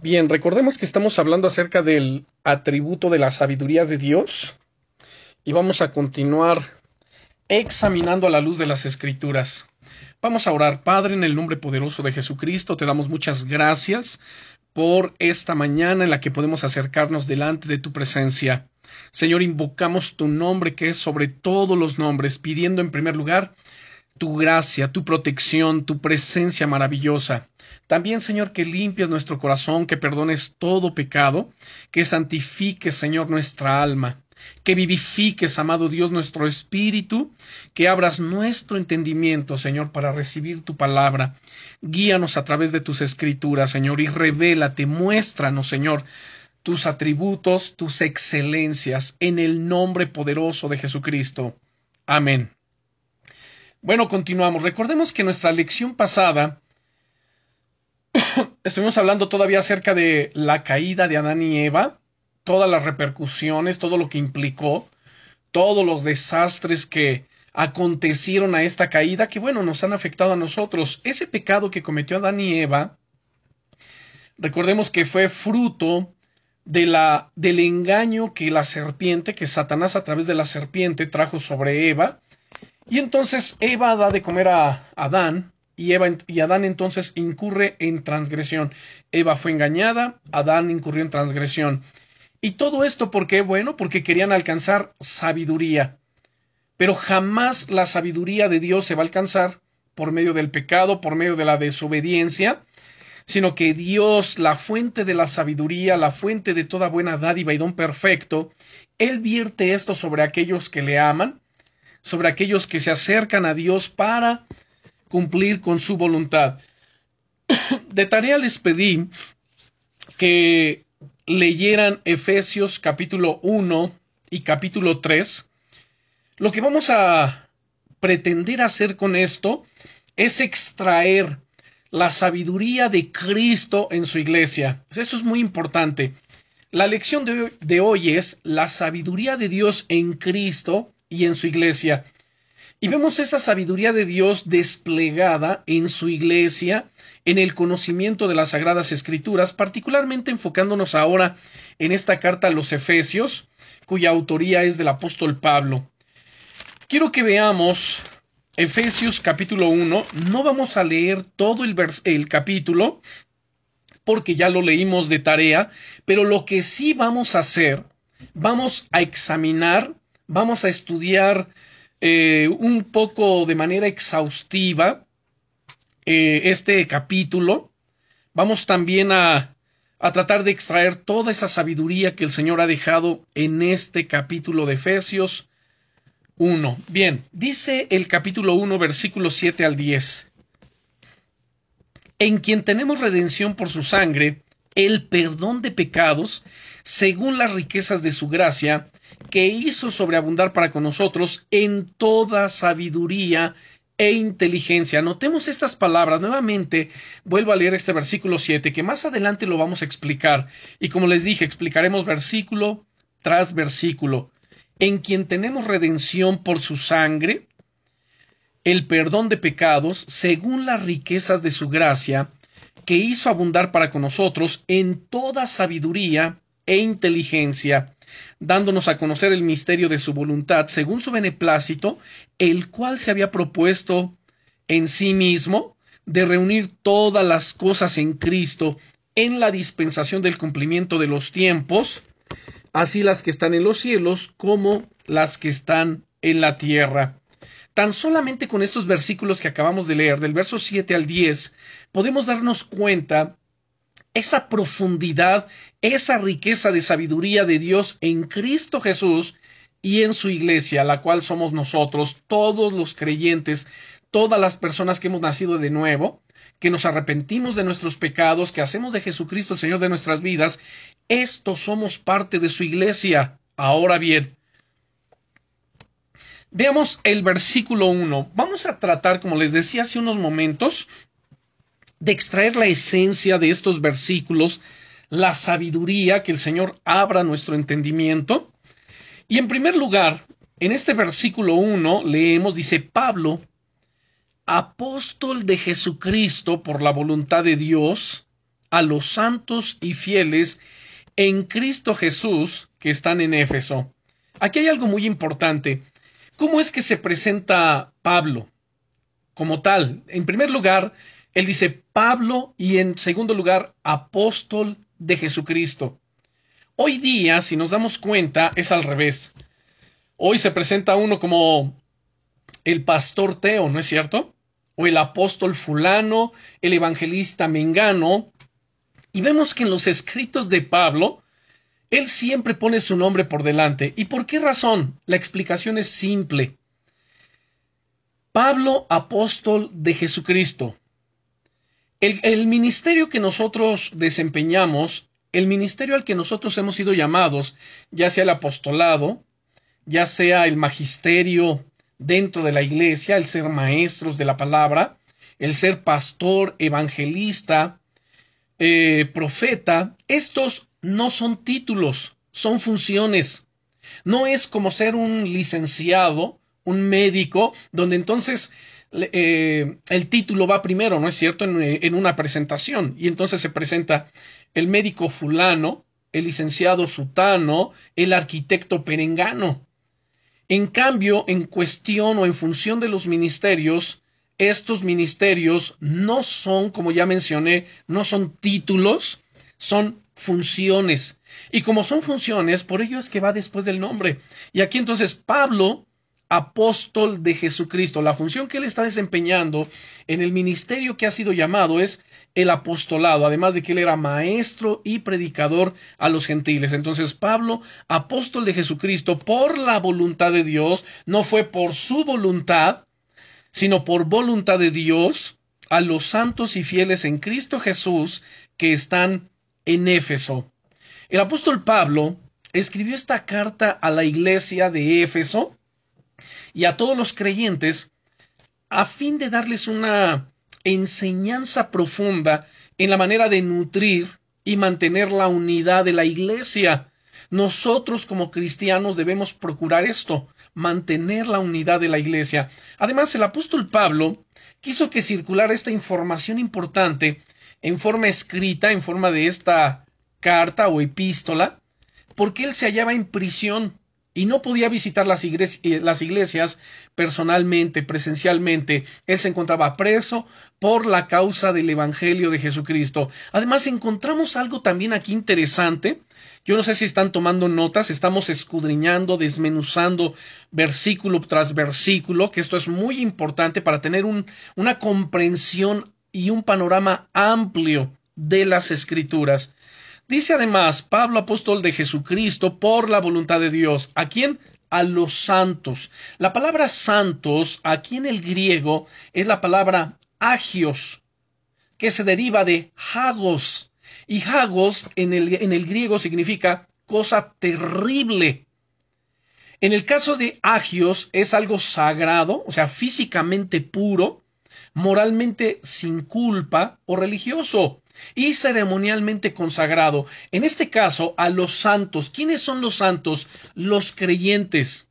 Bien, recordemos que estamos hablando acerca del atributo de la sabiduría de Dios y vamos a continuar examinando a la luz de las escrituras. Vamos a orar, Padre, en el nombre poderoso de Jesucristo, te damos muchas gracias por esta mañana en la que podemos acercarnos delante de tu presencia. Señor, invocamos tu nombre que es sobre todos los nombres, pidiendo en primer lugar tu gracia, tu protección, tu presencia maravillosa. También, Señor, que limpies nuestro corazón, que perdones todo pecado, que santifiques, Señor, nuestra alma, que vivifiques, amado Dios, nuestro espíritu, que abras nuestro entendimiento, Señor, para recibir tu palabra. Guíanos a través de tus escrituras, Señor, y revélate, muéstranos, Señor, tus atributos, tus excelencias, en el nombre poderoso de Jesucristo. Amén. Bueno, continuamos. Recordemos que nuestra lección pasada estuvimos hablando todavía acerca de la caída de Adán y Eva, todas las repercusiones, todo lo que implicó, todos los desastres que acontecieron a esta caída, que bueno, nos han afectado a nosotros. Ese pecado que cometió Adán y Eva, recordemos que fue fruto de la, del engaño que la serpiente, que Satanás a través de la serpiente trajo sobre Eva, y entonces Eva da de comer a Adán y, Eva, y Adán entonces incurre en transgresión. Eva fue engañada, Adán incurrió en transgresión. Y todo esto, ¿por qué? Bueno, porque querían alcanzar sabiduría. Pero jamás la sabiduría de Dios se va a alcanzar por medio del pecado, por medio de la desobediencia, sino que Dios, la fuente de la sabiduría, la fuente de toda buena dádiva y don perfecto, Él vierte esto sobre aquellos que le aman, sobre aquellos que se acercan a Dios para cumplir con su voluntad. De tarea les pedí que leyeran Efesios capítulo 1 y capítulo 3. Lo que vamos a pretender hacer con esto es extraer la sabiduría de Cristo en su iglesia. Esto es muy importante. La lección de hoy, de hoy es la sabiduría de Dios en Cristo y en su iglesia. Y vemos esa sabiduría de Dios desplegada en su iglesia, en el conocimiento de las sagradas escrituras, particularmente enfocándonos ahora en esta carta a los Efesios, cuya autoría es del apóstol Pablo. Quiero que veamos Efesios capítulo 1. No vamos a leer todo el, el capítulo, porque ya lo leímos de tarea, pero lo que sí vamos a hacer, vamos a examinar vamos a estudiar eh, un poco de manera exhaustiva eh, este capítulo. Vamos también a, a tratar de extraer toda esa sabiduría que el Señor ha dejado en este capítulo de Efesios 1. Bien, dice el capítulo 1, versículos 7 al 10. En quien tenemos redención por su sangre, el perdón de pecados, según las riquezas de su gracia, que hizo sobreabundar para con nosotros en toda sabiduría e inteligencia. Notemos estas palabras. Nuevamente vuelvo a leer este versículo 7, que más adelante lo vamos a explicar. Y como les dije, explicaremos versículo tras versículo. En quien tenemos redención por su sangre, el perdón de pecados, según las riquezas de su gracia, que hizo abundar para con nosotros en toda sabiduría e inteligencia dándonos a conocer el misterio de su voluntad según su beneplácito, el cual se había propuesto en sí mismo de reunir todas las cosas en Cristo en la dispensación del cumplimiento de los tiempos, así las que están en los cielos como las que están en la tierra. Tan solamente con estos versículos que acabamos de leer, del verso 7 al 10, podemos darnos cuenta esa profundidad, esa riqueza de sabiduría de Dios en Cristo Jesús y en su iglesia, la cual somos nosotros, todos los creyentes, todas las personas que hemos nacido de nuevo, que nos arrepentimos de nuestros pecados, que hacemos de Jesucristo el Señor de nuestras vidas, estos somos parte de su iglesia. Ahora bien, veamos el versículo 1. Vamos a tratar, como les decía hace unos momentos, de extraer la esencia de estos versículos, la sabiduría, que el Señor abra nuestro entendimiento. Y en primer lugar, en este versículo 1 leemos, dice Pablo, apóstol de Jesucristo por la voluntad de Dios, a los santos y fieles en Cristo Jesús que están en Éfeso. Aquí hay algo muy importante. ¿Cómo es que se presenta Pablo? Como tal, en primer lugar, él dice Pablo y en segundo lugar, apóstol de Jesucristo. Hoy día, si nos damos cuenta, es al revés. Hoy se presenta uno como el pastor Teo, ¿no es cierto? O el apóstol fulano, el evangelista mengano. Y vemos que en los escritos de Pablo, él siempre pone su nombre por delante. ¿Y por qué razón? La explicación es simple. Pablo, apóstol de Jesucristo. El, ministerio que nosotros desempeñamos, el ministerio al que nosotros hemos sido llamados, ya sea el apostolado, ya sea el magisterio dentro de la iglesia, el ser maestros de la palabra, el ser pastor, evangelista, eh, profeta, estos no son títulos, son funciones. No es como ser un licenciado, un médico, donde entonces eh, el título va primero, ¿no es cierto?, en, eh, en, una presentación. Y entonces se presenta el médico fulano, el licenciado sutano, el arquitecto perengano. En cambio, en cuestión o en función de los ministerios, estos ministerios no son, como ya mencioné, no son títulos, son funciones. Y como son funciones, por ello es que va después del nombre. Y aquí entonces Pablo, apóstol de Jesucristo, la función que él está desempeñando en el ministerio que ha sido llamado es el apostolado, además de que él era maestro y predicador a los gentiles. Entonces Pablo, apóstol de Jesucristo, por la voluntad de Dios, no fue por su voluntad, sino por voluntad de Dios, a los santos y fieles en Cristo Jesús que están en Éfeso. El apóstol Pablo escribió esta carta a la iglesia de Éfeso y a todos los creyentes a fin de darles una enseñanza profunda en la manera de nutrir y mantener la unidad de la iglesia. Nosotros como cristianos debemos procurar esto, mantener la unidad de la iglesia. Además, el apóstol Pablo quiso que circulara esta información importante en forma escrita, en forma de esta carta o epístola, porque él se hallaba en prisión y no podía visitar las, iglesias, eh, las iglesias personalmente, presencialmente. Él se encontraba preso por la causa del Evangelio de Jesucristo. Además, encontramos algo también aquí interesante. Yo no sé si están tomando notas, estamos escudriñando, desmenuzando versículo tras versículo, que esto es muy importante para tener un, una comprensión y un panorama amplio de las escrituras. Dice además Pablo apóstol de Jesucristo por la voluntad de Dios. ¿A quién? A los santos. La palabra santos aquí en el griego es la palabra agios, que se deriva de hagos. Y hagos en el, en el griego significa cosa terrible. En el caso de agios es algo sagrado, o sea, físicamente puro, moralmente sin culpa o religioso y ceremonialmente consagrado. En este caso, a los santos. ¿Quiénes son los santos? Los creyentes.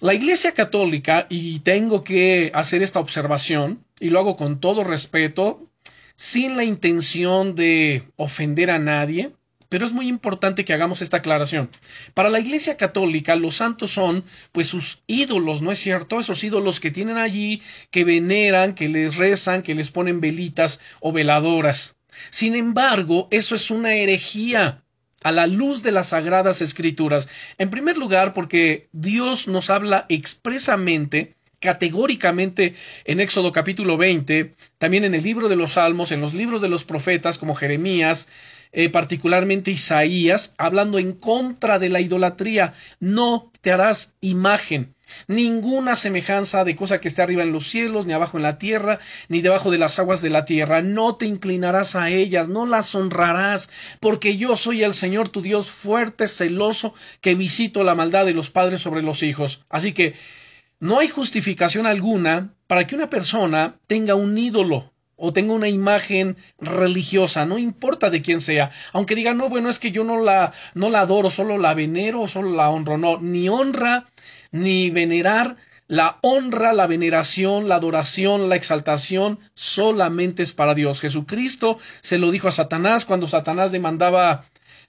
La Iglesia Católica, y tengo que hacer esta observación, y lo hago con todo respeto, sin la intención de ofender a nadie, pero es muy importante que hagamos esta aclaración. Para la Iglesia Católica, los santos son, pues, sus ídolos, ¿no es cierto? Esos ídolos que tienen allí, que veneran, que les rezan, que les ponen velitas o veladoras. Sin embargo, eso es una herejía a la luz de las sagradas escrituras. En primer lugar, porque Dios nos habla expresamente categóricamente en Éxodo capítulo 20, también en el libro de los Salmos, en los libros de los profetas como Jeremías, eh, particularmente Isaías, hablando en contra de la idolatría. No te harás imagen, ninguna semejanza de cosa que esté arriba en los cielos, ni abajo en la tierra, ni debajo de las aguas de la tierra. No te inclinarás a ellas, no las honrarás, porque yo soy el Señor tu Dios fuerte, celoso, que visito la maldad de los padres sobre los hijos. Así que no hay justificación alguna para que una persona tenga un ídolo, o tengo una imagen religiosa, no importa de quién sea, aunque diga, no, bueno, es que yo no la, no la adoro, solo la venero, solo la honro, no, ni honra, ni venerar la honra, la veneración, la adoración, la exaltación solamente es para Dios. Jesucristo se lo dijo a Satanás cuando Satanás demandaba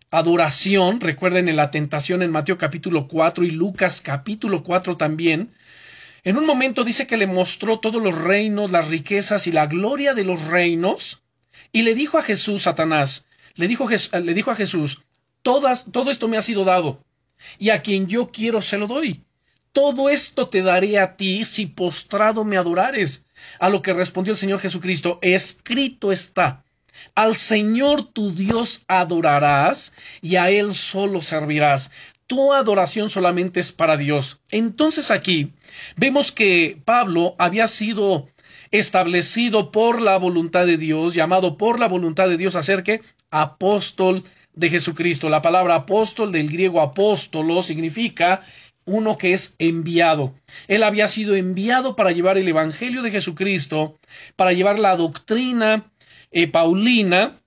adoración. Recuerden en la tentación en Mateo capítulo 4 y Lucas capítulo 4 también. En un momento dice que le mostró todos los reinos, las riquezas y la gloria de los reinos. Y le dijo a Jesús, Satanás, le dijo, le dijo a Jesús, Todas, todo esto me ha sido dado, y a quien yo quiero se lo doy. Todo esto te daré a ti si postrado me adorares. A lo que respondió el Señor Jesucristo, escrito está, al Señor tu Dios adorarás y a Él solo servirás. Tu adoración solamente es para Dios. Entonces aquí vemos que Pablo había sido establecido por la voluntad de Dios, llamado por la voluntad de Dios a ser que apóstol de Jesucristo. La palabra apóstol del griego apóstolo significa uno que es enviado. Él había sido enviado para llevar el Evangelio de Jesucristo, para llevar la doctrina eh, paulina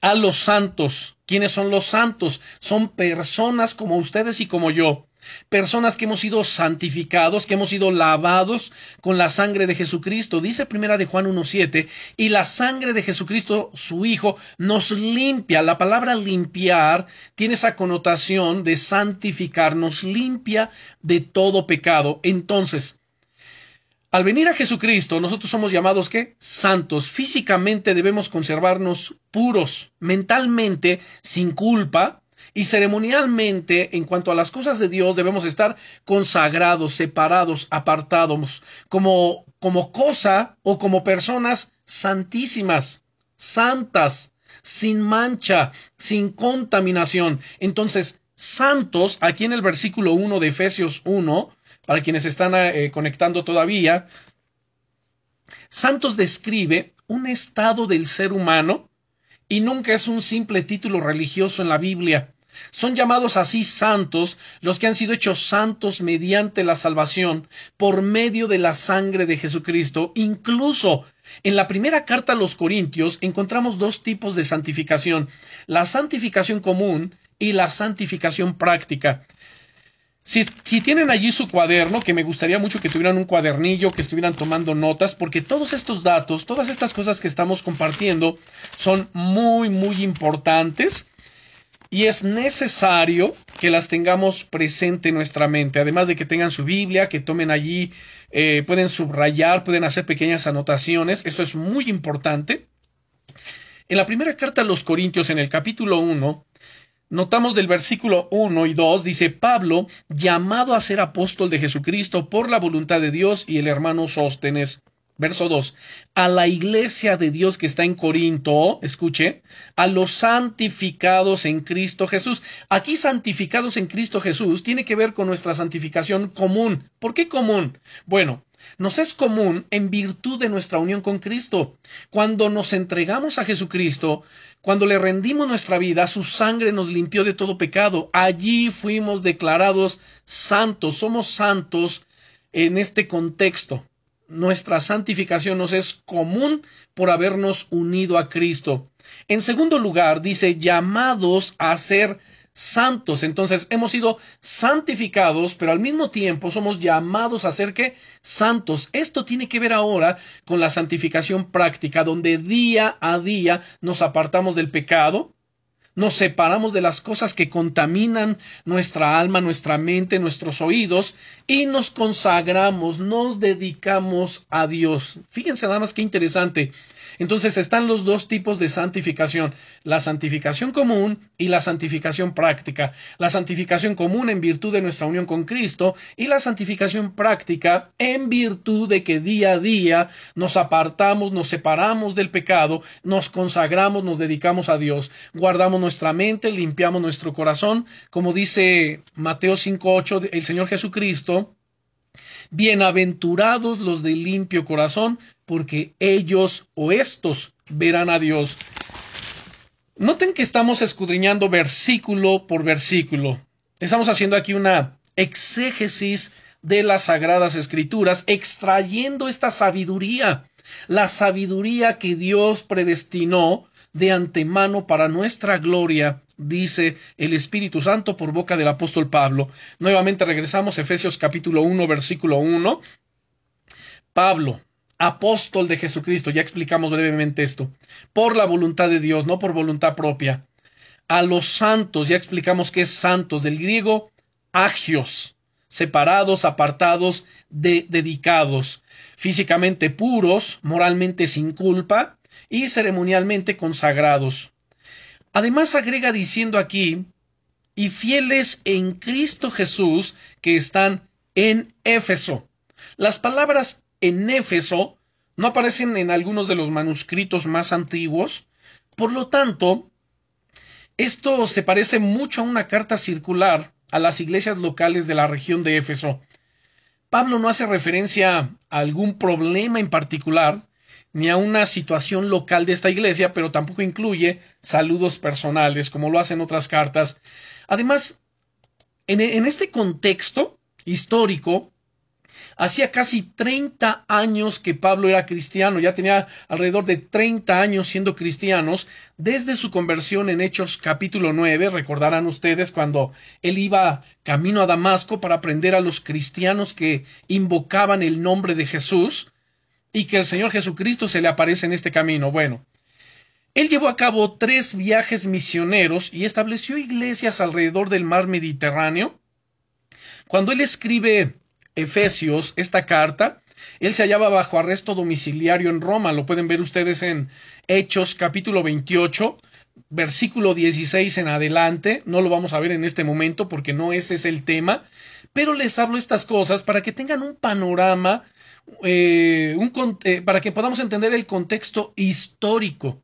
a los santos. ¿Quiénes son los santos? Son personas como ustedes y como yo personas que hemos sido santificados, que hemos sido lavados con la sangre de Jesucristo. Dice primera de Juan 1.7, y la sangre de Jesucristo, su Hijo, nos limpia. La palabra limpiar tiene esa connotación de santificar, nos limpia de todo pecado. Entonces, al venir a Jesucristo, nosotros somos llamados ¿qué? Santos. Físicamente debemos conservarnos puros, mentalmente sin culpa, y ceremonialmente, en cuanto a las cosas de Dios, debemos estar consagrados, separados, apartados, como, como cosa o como personas santísimas, santas, sin mancha, sin contaminación. Entonces, santos, aquí en el versículo 1 de Efesios 1, para quienes están eh, conectando todavía, santos describe un estado del ser humano y nunca es un simple título religioso en la Biblia. Son llamados así santos los que han sido hechos santos mediante la salvación por medio de la sangre de Jesucristo. Incluso en la primera carta a los Corintios encontramos dos tipos de santificación, la santificación común y la santificación práctica. Si, tienen allí su cuaderno, que me gustaría mucho que tuvieran un cuadernillo, que estuvieran tomando notas, porque todos estos datos, todas estas cosas que estamos compartiendo son muy, muy importantes y es necesario que las tengamos presente en nuestra mente, además de que tengan su Biblia, que tomen allí, eh, pueden subrayar, pueden hacer pequeñas anotaciones, eso es muy importante. En la primera carta a los Corintios, en el capítulo 1, notamos del versículo 1 y 2, dice Pablo, llamado a ser apóstol de Jesucristo por la voluntad de Dios y el hermano Sóstenes. Verso 2. A la iglesia de Dios que está en Corinto, escuche, a los santificados en Cristo Jesús. Aquí santificados en Cristo Jesús tiene que ver con nuestra santificación común. ¿Por qué común? Bueno, nos es común en virtud de nuestra unión con Cristo. Cuando nos entregamos a Jesucristo, cuando le rendimos nuestra vida, su sangre nos limpió de todo pecado. Allí fuimos declarados santos. Somos santos en este contexto nuestra santificación nos es común por habernos unido a Cristo. En segundo lugar, dice llamados a ser santos. Entonces hemos sido santificados, pero al mismo tiempo somos llamados a ser que santos. Esto tiene que ver ahora con la santificación práctica, donde día a día nos apartamos del pecado, nos separamos de las cosas que contaminan nuestra alma, nuestra mente, nuestros oídos y nos consagramos, nos dedicamos a Dios. Fíjense nada más que interesante. Entonces están los dos tipos de santificación, la santificación común y la santificación práctica. La santificación común en virtud de nuestra unión con Cristo y la santificación práctica en virtud de que día a día nos apartamos, nos separamos del pecado, nos consagramos, nos dedicamos a Dios, guardamos nuestra mente, limpiamos nuestro corazón, como dice Mateo 5.8, el Señor Jesucristo, Bienaventurados los de limpio corazón, porque ellos o estos verán a Dios. Noten que estamos escudriñando versículo por versículo. Estamos haciendo aquí una exégesis de las sagradas escrituras, extrayendo esta sabiduría, la sabiduría que Dios predestinó de antemano para nuestra gloria, dice el Espíritu Santo por boca del apóstol Pablo. Nuevamente regresamos Efesios capítulo 1 versículo 1. Pablo, apóstol de Jesucristo, ya explicamos brevemente esto, por la voluntad de Dios, no por voluntad propia. A los santos, ya explicamos que es santos, del griego agios, separados, apartados, de, dedicados, físicamente puros, moralmente sin culpa y ceremonialmente consagrados. Además agrega diciendo aquí, y fieles en Cristo Jesús que están en Éfeso. Las palabras en Éfeso no aparecen en algunos de los manuscritos más antiguos, por lo tanto, esto se parece mucho a una carta circular a las iglesias locales de la región de Éfeso. Pablo no hace referencia a algún problema en particular, ni a una situación local de esta iglesia, pero tampoco incluye saludos personales, como lo hacen otras cartas. Además, en, en este contexto histórico, Hacía casi 30 años que Pablo era cristiano, ya tenía alrededor de 30 años siendo cristianos, desde su conversión en Hechos capítulo 9, recordarán ustedes cuando él iba camino a Damasco para aprender a los cristianos que invocaban el nombre de Jesús y que el Señor Jesucristo se le aparece en este camino. Bueno, él llevó a cabo tres viajes misioneros y estableció iglesias alrededor del mar Mediterráneo. Cuando él escribe Efesios esta carta. Él se hallaba bajo arresto domiciliario en Roma. Lo pueden ver ustedes en Hechos capítulo 28, versículo 16 en adelante. No lo vamos a ver en este momento porque no ese es el tema. Pero les hablo estas cosas para que tengan un panorama, eh, eh, para que podamos entender el contexto histórico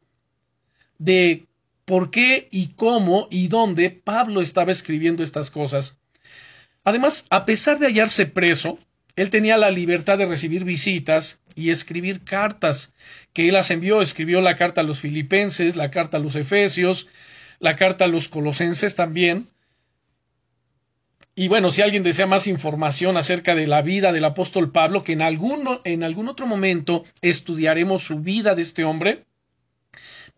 de por qué y cómo y dónde Pablo estaba escribiendo estas cosas. Además, a pesar de hallarse preso, él tenía la libertad de recibir visitas y escribir cartas que él las envió. Escribió la carta a los filipenses, la carta a los efesios, la carta a los colosenses también. Y bueno, si alguien desea más información acerca de la vida del apóstol Pablo, que en, en algún otro momento estudiaremos su vida de este hombre,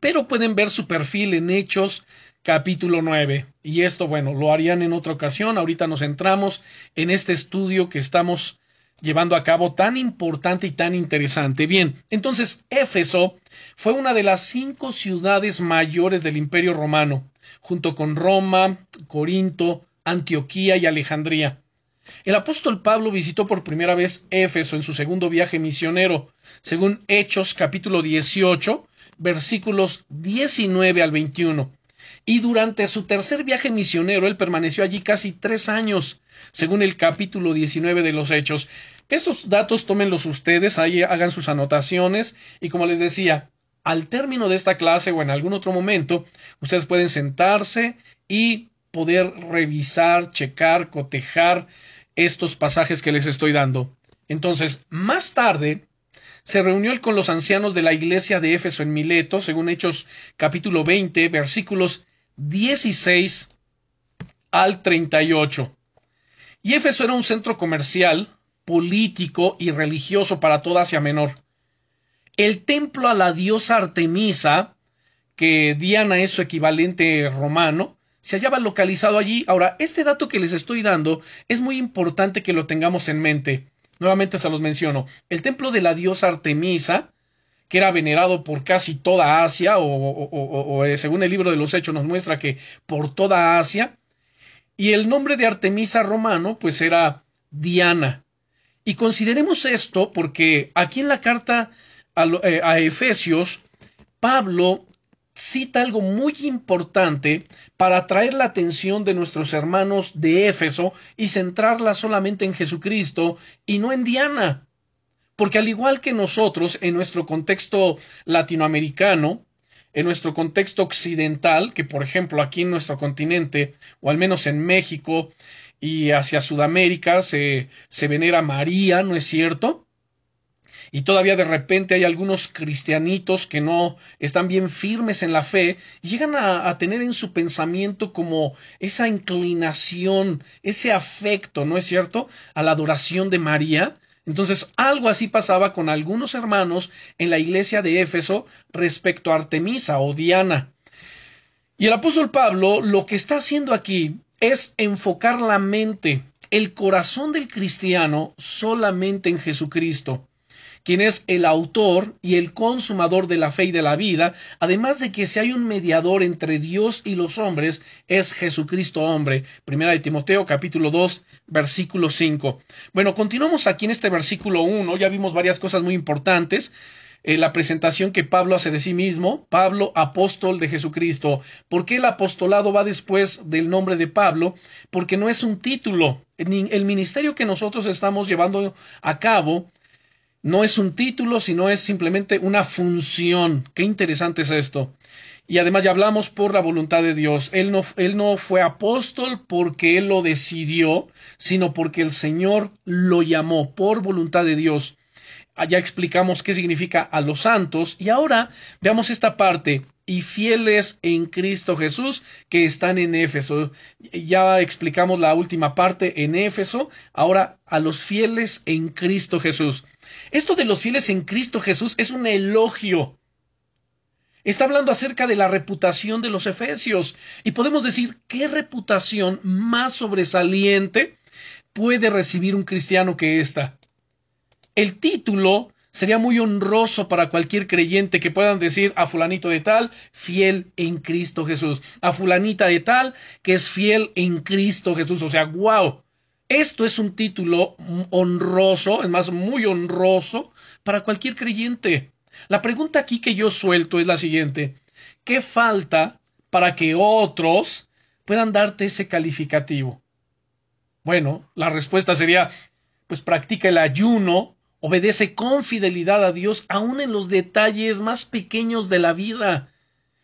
pero pueden ver su perfil en Hechos capítulo 9. Y esto, bueno, lo harían en otra ocasión. Ahorita nos centramos en este estudio que estamos llevando a cabo tan importante y tan interesante. Bien, entonces Éfeso fue una de las cinco ciudades mayores del Imperio Romano, junto con Roma, Corinto, Antioquía y Alejandría. El apóstol Pablo visitó por primera vez Éfeso en su segundo viaje misionero, según Hechos capítulo 18, versículos 19 al 21 y durante su tercer viaje misionero él permaneció allí casi tres años, según el capítulo 19 de los Hechos. Estos datos tómenlos ustedes, ahí hagan sus anotaciones y como les decía, al término de esta clase o en algún otro momento, ustedes pueden sentarse y poder revisar, checar, cotejar estos pasajes que les estoy dando. Entonces, más tarde, se reunió con los ancianos de la iglesia de Éfeso en Mileto, según Hechos capítulo 20, versículos 16 al 38. Y Éfeso era un centro comercial, político y religioso para toda Asia Menor. El templo a la diosa Artemisa, que Diana es su equivalente romano, se hallaba localizado allí. Ahora, este dato que les estoy dando es muy importante que lo tengamos en mente. Nuevamente se los menciono. El templo de la diosa Artemisa que era venerado por casi toda Asia, o, eh, según el libro de los Hechos nos muestra que por toda Asia, y el nombre de Artemisa romano pues era Diana. Y consideremos esto porque aquí en la carta a, eh, a Efesios, Pablo cita algo muy importante para atraer la atención de nuestros hermanos de Éfeso y centrarla solamente en Jesucristo y no en Diana. Porque al igual que nosotros, en nuestro contexto latinoamericano, en nuestro contexto occidental, que por ejemplo aquí en nuestro continente, o al menos en México y hacia Sudamérica, se, se venera María, ¿no es cierto? Y todavía de repente hay algunos cristianitos que no están bien firmes en la fe y llegan a, a, tener en su pensamiento como esa inclinación, ese afecto, ¿no es cierto?, a la adoración de María Entonces, algo así pasaba con algunos hermanos en la iglesia de Éfeso respecto a Artemisa o Diana. Y el apóstol Pablo lo que está haciendo aquí es enfocar la mente, el corazón del cristiano solamente en Jesucristo quien es el autor y el consumador de la fe y de la vida, además de que si hay un mediador entre Dios y los hombres, es Jesucristo hombre. Primera de Timoteo capítulo 2 versículo 5. Bueno, continuamos aquí en este versículo 1, ya vimos varias cosas muy importantes. Eh, la presentación que Pablo hace de sí mismo, Pablo, apóstol de Jesucristo. ¿Por qué el apostolado va después del nombre de Pablo? Porque no es un título. El ministerio que nosotros estamos llevando a cabo no es un título, sino es simplemente una función. Qué interesante es esto. Y además ya hablamos por la voluntad de Dios. Él no, él no fue apóstol porque él lo decidió, sino porque el Señor lo llamó por voluntad de Dios. Ya explicamos qué significa a los santos y ahora veamos esta parte y fieles en Cristo Jesús que están en Éfeso. Ya explicamos la última parte en Éfeso, ahora a los fieles en Cristo Jesús. Esto de los fieles en Cristo Jesús es un elogio. Está hablando acerca de la reputación de los efesios. Y podemos decir, ¿qué reputación más sobresaliente puede recibir un cristiano que esta? El título sería muy honroso para cualquier creyente que puedan decir a fulanito de tal, fiel en Cristo Jesús, a fulanita de tal, que es fiel en Cristo Jesús. O sea, wow. Esto es un título honroso, es más, muy honroso para cualquier creyente. La pregunta aquí que yo suelto es la siguiente. ¿Qué falta para que otros puedan darte ese calificativo? Bueno, la respuesta sería, pues practica el ayuno, obedece con fidelidad a Dios, aun en los detalles más pequeños de la vida.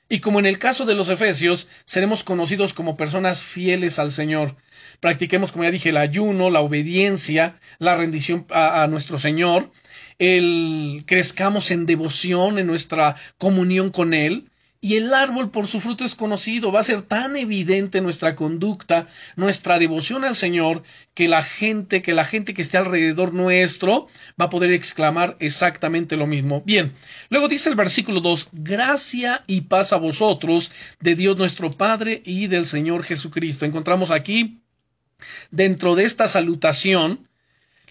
Y como en el caso de los Efesios, seremos conocidos como personas fieles al Señor. Practiquemos, como ya dije, el ayuno, la obediencia, la rendición a, nuestro Señor, el crezcamos en devoción, en nuestra comunión con Él, y el árbol por su fruto es conocido. Va a ser tan evidente nuestra conducta, nuestra devoción al Señor, que la gente, que la gente que esté alrededor nuestro va a poder exclamar exactamente lo mismo. Bien, luego dice el versículo 2, gracia y paz a vosotros de Dios nuestro Padre y del Señor Jesucristo. Encontramos aquí, dentro de esta salutación,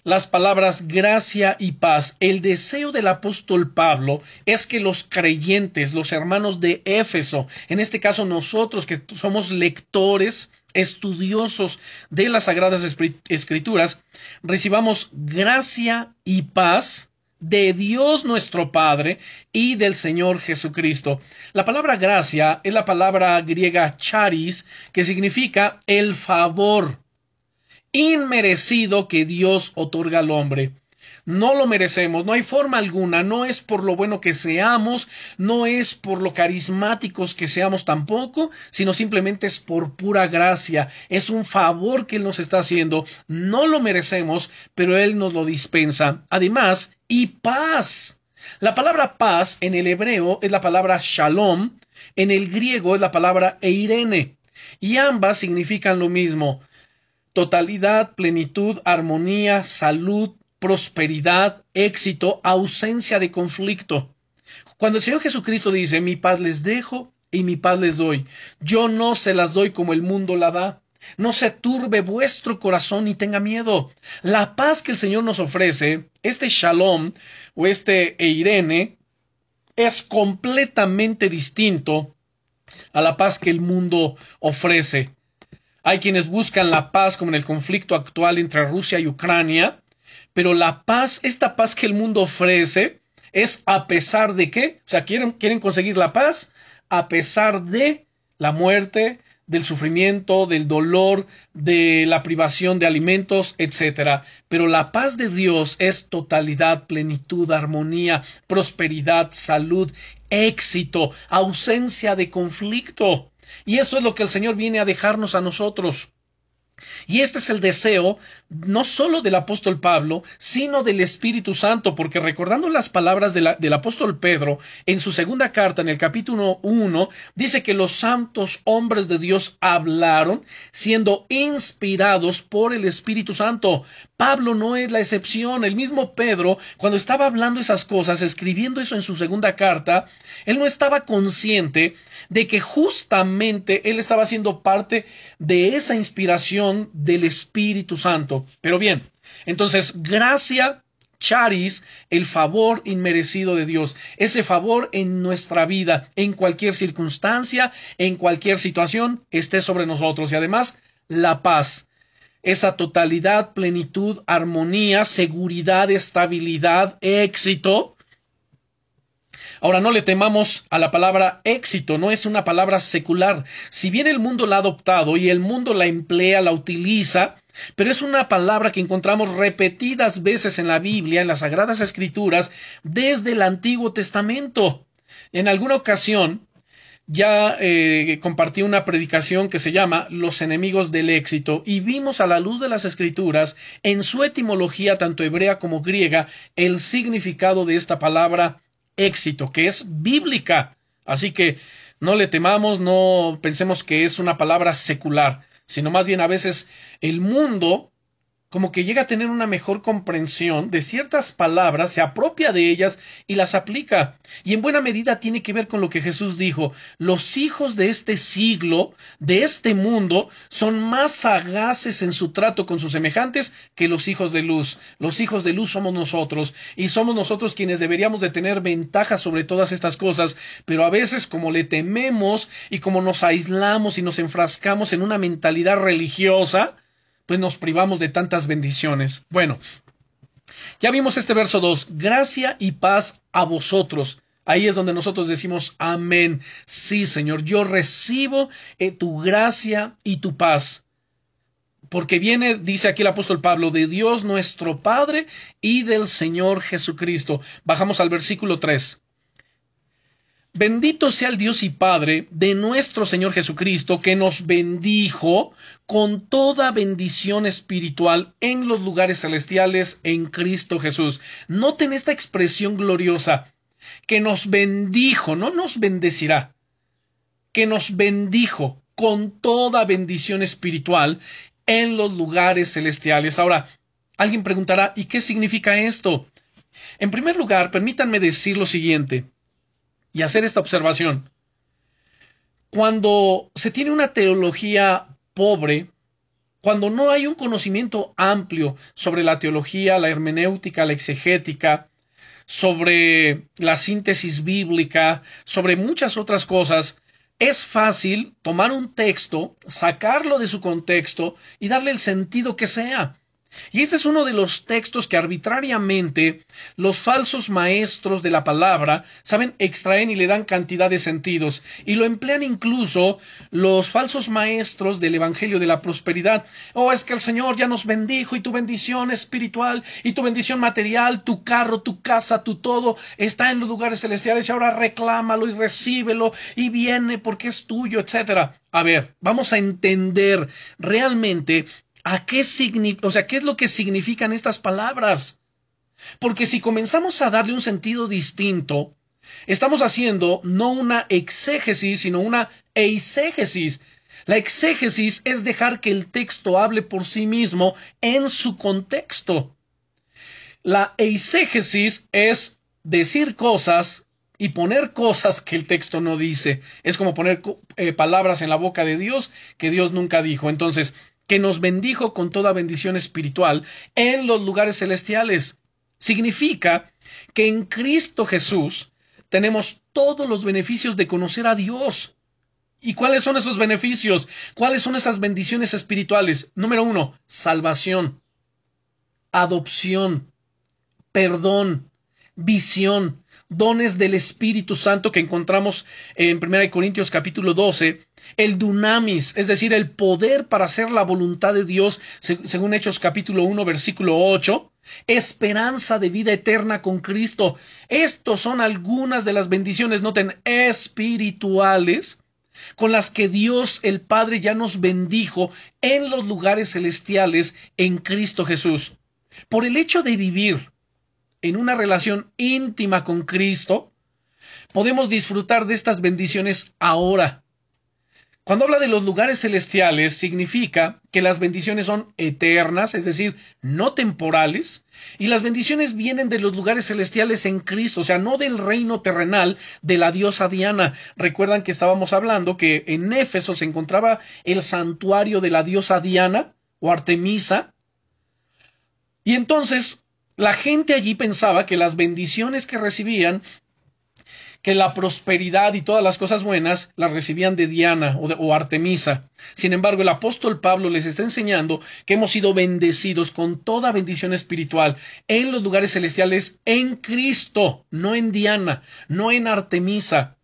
las palabras gracia y paz. El deseo del apóstol Pablo es que los creyentes, los hermanos de Éfeso, en este caso nosotros que somos lectores, estudiosos de las sagradas escrituras, recibamos gracia y paz de Dios nuestro Padre y del Señor Jesucristo. La palabra gracia es la palabra griega charis, que significa el favor inmerecido que Dios otorga al hombre. No lo merecemos, no hay forma alguna, no es por lo bueno que seamos, no es por lo carismáticos que seamos tampoco, sino simplemente es por pura gracia, es un favor que Él nos está haciendo, no lo merecemos, pero Él nos lo dispensa. Además, y paz. La palabra paz en el hebreo es la palabra shalom, en el griego es la palabra eirene, y ambas significan lo mismo, totalidad, plenitud, armonía, salud, prosperidad, éxito, ausencia de conflicto. Cuando el Señor Jesucristo dice, mi paz les dejo y mi paz les doy, yo no se las doy como el mundo la da. No se turbe vuestro corazón ni tenga miedo. La paz que el Señor nos ofrece, este shalom o este eirene, es completamente distinto a la paz que el mundo ofrece. Hay quienes buscan la paz como en el conflicto actual entre Rusia y Ucrania, pero la paz, esta paz que el mundo ofrece, es a pesar de qué? O sea, quieren, quieren conseguir la paz a pesar de la muerte, del sufrimiento, del dolor, de la privación de alimentos, etc. Pero la paz de Dios es totalidad, plenitud, armonía, prosperidad, salud, éxito, ausencia de conflicto. Y eso es lo que el Señor viene a dejarnos a nosotros. Y este es el deseo no solo del apóstol Pablo, sino del Espíritu Santo, porque recordando las palabras del apóstol Pedro en su segunda carta, en el capítulo 1, dice que los santos hombres de Dios hablaron siendo inspirados por el Espíritu Santo. Pablo no es la excepción. El mismo Pedro, cuando estaba hablando esas cosas, escribiendo eso en su segunda carta, él no estaba consciente de que justamente él estaba siendo parte de esa inspiración del Espíritu Santo. Pero bien, entonces, gracia charis, el favor inmerecido de Dios, ese favor en nuestra vida, en cualquier circunstancia, en cualquier situación, esté sobre nosotros. Y además, la paz, esa totalidad, plenitud, armonía, seguridad, estabilidad, éxito. Ahora no le temamos a la palabra éxito, no es una palabra secular. Si bien el mundo la ha adoptado y el mundo la emplea, la utiliza, pero es una palabra que encontramos repetidas veces en la Biblia, en las Sagradas Escrituras, desde el Antiguo Testamento. En alguna ocasión, ya eh, compartí una predicación que se llama Los enemigos del éxito y vimos a la luz de las escrituras en su etimología tanto hebrea como griega el significado de esta palabra éxito que es bíblica. Así que no le temamos no pensemos que es una palabra secular sino más bien a veces el mundo como que llega a tener una mejor comprensión de ciertas palabras, se apropia de ellas y las aplica. Y en buena medida tiene que ver con lo que Jesús dijo. Los hijos de este siglo, de este mundo, son más sagaces en su trato con sus semejantes que los hijos de luz. Los hijos de luz somos nosotros y somos nosotros quienes deberíamos de tener ventaja sobre todas estas cosas, pero a veces como le tememos y como nos aislamos y nos enfrascamos en una mentalidad religiosa, pues nos privamos de tantas bendiciones. Bueno, ya vimos este verso 2, gracia y paz a vosotros. Ahí es donde nosotros decimos amén. Sí, Señor, yo recibo eh, tu gracia y tu paz. Porque viene, dice aquí el apóstol Pablo, de Dios nuestro Padre y del Señor Jesucristo. Bajamos al versículo 3. Bendito sea el Dios y Padre de nuestro Señor Jesucristo, que nos bendijo con toda bendición espiritual en los lugares celestiales en Cristo Jesús. Noten esta expresión gloriosa, que nos bendijo, no nos bendecirá, que nos bendijo con toda bendición espiritual en los lugares celestiales. Ahora, alguien preguntará, ¿y qué significa esto? En primer lugar, permítanme decir lo siguiente y hacer esta observación. Cuando se tiene una teología pobre, cuando no hay un conocimiento amplio sobre la teología, la hermenéutica, la exegética, sobre la síntesis bíblica, sobre muchas otras cosas, es fácil tomar un texto, sacarlo de su contexto y darle el sentido que sea. Y este es uno de los textos que arbitrariamente los falsos maestros de la palabra saben extraen y le dan cantidad de sentidos y lo emplean incluso los falsos maestros del evangelio de la prosperidad. Oh, es que el Señor ya nos bendijo y tu bendición espiritual y tu bendición material, tu carro, tu casa, tu todo está en los lugares celestiales y ahora reclámalo y recíbelo y viene porque es tuyo, etcétera. A ver, vamos a entender realmente ¿A qué significa, o sea, qué es lo que significan estas palabras? Porque si comenzamos a darle un sentido distinto, estamos haciendo no una exégesis, sino una eisegesis. La exégesis es dejar que el texto hable por sí mismo en su contexto. La eisegesis es decir cosas y poner cosas que el texto no dice. Es como poner eh, palabras en la boca de Dios que Dios nunca dijo. Entonces, que nos bendijo con toda bendición espiritual en los lugares celestiales. Significa que en Cristo Jesús tenemos todos los beneficios de conocer a Dios. ¿Y cuáles son esos beneficios? ¿Cuáles son esas bendiciones espirituales? Número uno, salvación, adopción, perdón, visión, dones del Espíritu Santo que encontramos en 1 Corintios capítulo 12, el dunamis, es decir, el poder para hacer la voluntad de Dios, según Hechos capítulo 1, versículo 8, esperanza de vida eterna con Cristo. Estos son algunas de las bendiciones, noten, espirituales con las que Dios el Padre ya nos bendijo en los lugares celestiales en Cristo Jesús. Por el hecho de vivir en una relación íntima con Cristo, podemos disfrutar de estas bendiciones ahora Cuando habla de los lugares celestiales, significa que las bendiciones son eternas, es decir, no temporales, y las bendiciones vienen de los lugares celestiales en Cristo, o sea, no del reino terrenal de la diosa Diana. Recuerdan que estábamos hablando que en Éfeso se encontraba el santuario de la diosa Diana o Artemisa, y entonces la gente allí pensaba que las bendiciones que recibían que la prosperidad y todas las cosas buenas las recibían de Diana o, de, Artemisa. Sin embargo, el apóstol Pablo les está enseñando que hemos sido bendecidos con toda bendición espiritual en los lugares celestiales en Cristo, no en Diana, no en Artemisa,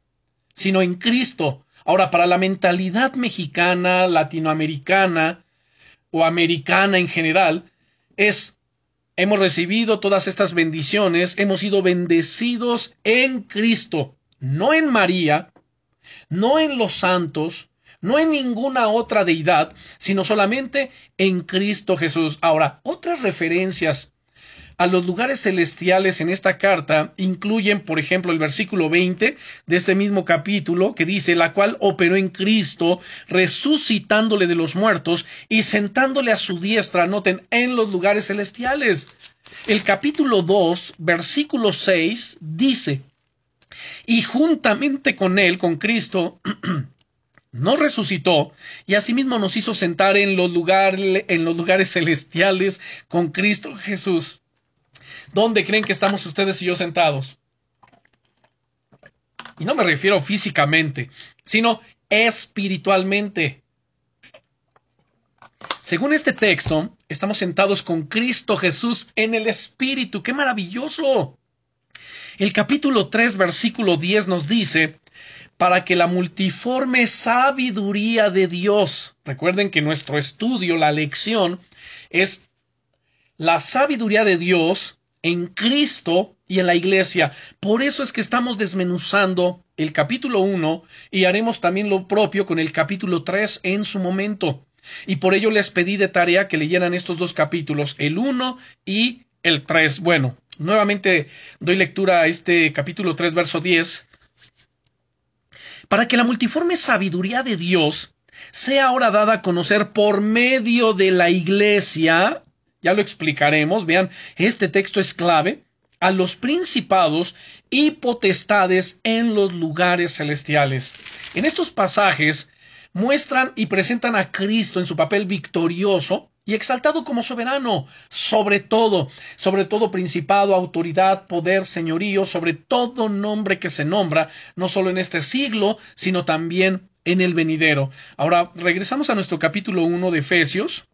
sino en Cristo. Ahora, para la mentalidad mexicana, latinoamericana o americana en general, es hemos recibido todas estas bendiciones, hemos sido bendecidos en Cristo, no en María, no en los santos, no en ninguna otra deidad, sino solamente en Cristo Jesús. Ahora, otras referencias a los lugares celestiales en esta carta incluyen, por ejemplo, el versículo 20 de este mismo capítulo que dice, la cual operó en Cristo, resucitándole de los muertos y sentándole a su diestra, noten, en los lugares celestiales. El capítulo 2, versículo 6 dice, y juntamente con él, con Cristo, nos resucitó y asimismo nos hizo sentar en los, en los lugares celestiales con Cristo Jesús ¿Dónde creen que estamos ustedes y yo sentados? Y no me refiero físicamente, sino espiritualmente. Según este texto, estamos sentados con Cristo Jesús en el Espíritu. ¡Qué maravilloso! El capítulo 3, versículo 10 nos dice, para que la multiforme sabiduría de Dios, recuerden que nuestro estudio, la lección, es la sabiduría de Dios en Cristo y en la iglesia. Por eso es que estamos desmenuzando el capítulo 1 y haremos también lo propio con el capítulo 3 en su momento. Y por ello les pedí de tarea que leyeran estos dos capítulos, el 1 y el 3. Bueno, nuevamente doy lectura a este capítulo 3, verso 10. Para que la multiforme sabiduría de Dios sea ahora dada a conocer por medio de la iglesia ya lo explicaremos, vean, este texto es clave, a los principados y potestades en los lugares celestiales. En estos pasajes muestran y presentan a Cristo en su papel victorioso y exaltado como soberano, sobre todo, sobre todo principado, autoridad, poder, señorío, sobre todo nombre que se nombra, no solo en este siglo, sino también en el venidero. Ahora, regresamos a nuestro capítulo 1 de Efesios,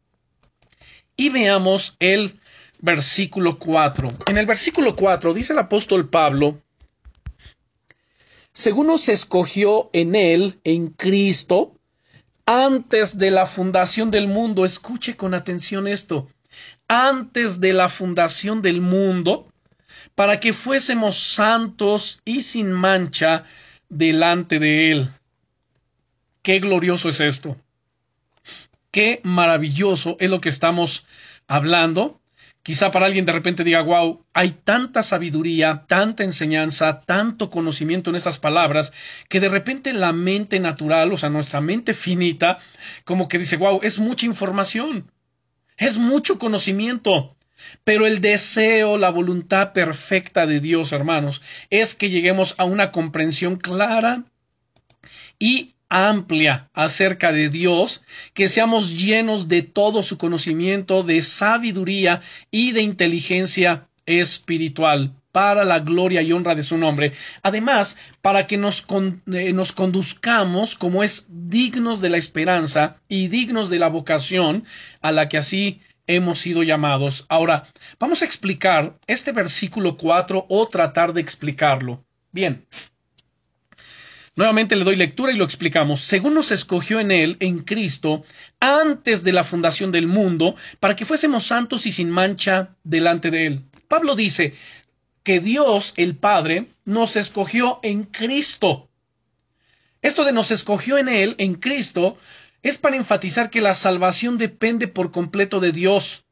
y veamos el versículo 4. En el versículo 4 dice el apóstol Pablo, según nos escogió en él, en Cristo, antes de la fundación del mundo, escuche con atención esto, antes de la fundación del mundo, para que fuésemos santos y sin mancha delante de él. Qué glorioso es esto. Qué maravilloso es lo que estamos hablando. Quizá para alguien de repente diga, wow, hay tanta sabiduría, tanta enseñanza, tanto conocimiento en estas palabras, que de repente la mente natural, o sea, nuestra mente finita, como que dice, wow, es mucha información, es mucho conocimiento. Pero el deseo, la voluntad perfecta de Dios, hermanos, es que lleguemos a una comprensión clara y amplia acerca de Dios, que seamos llenos de todo su conocimiento, de sabiduría y de inteligencia espiritual para la gloria y honra de su nombre. Además, para que nos, eh, nos, conduzcamos como es dignos de la esperanza y dignos de la vocación a la que así hemos sido llamados. Ahora, vamos a explicar este versículo 4 o tratar de explicarlo. Bien, Nuevamente le doy lectura y lo explicamos. Según nos escogió en él, en Cristo, antes de la fundación del mundo, para que fuésemos santos y sin mancha delante de él. Pablo dice que Dios, el Padre, nos escogió en Cristo. Esto de nos escogió en él, en Cristo, es para enfatizar que la salvación depende por completo de Dios.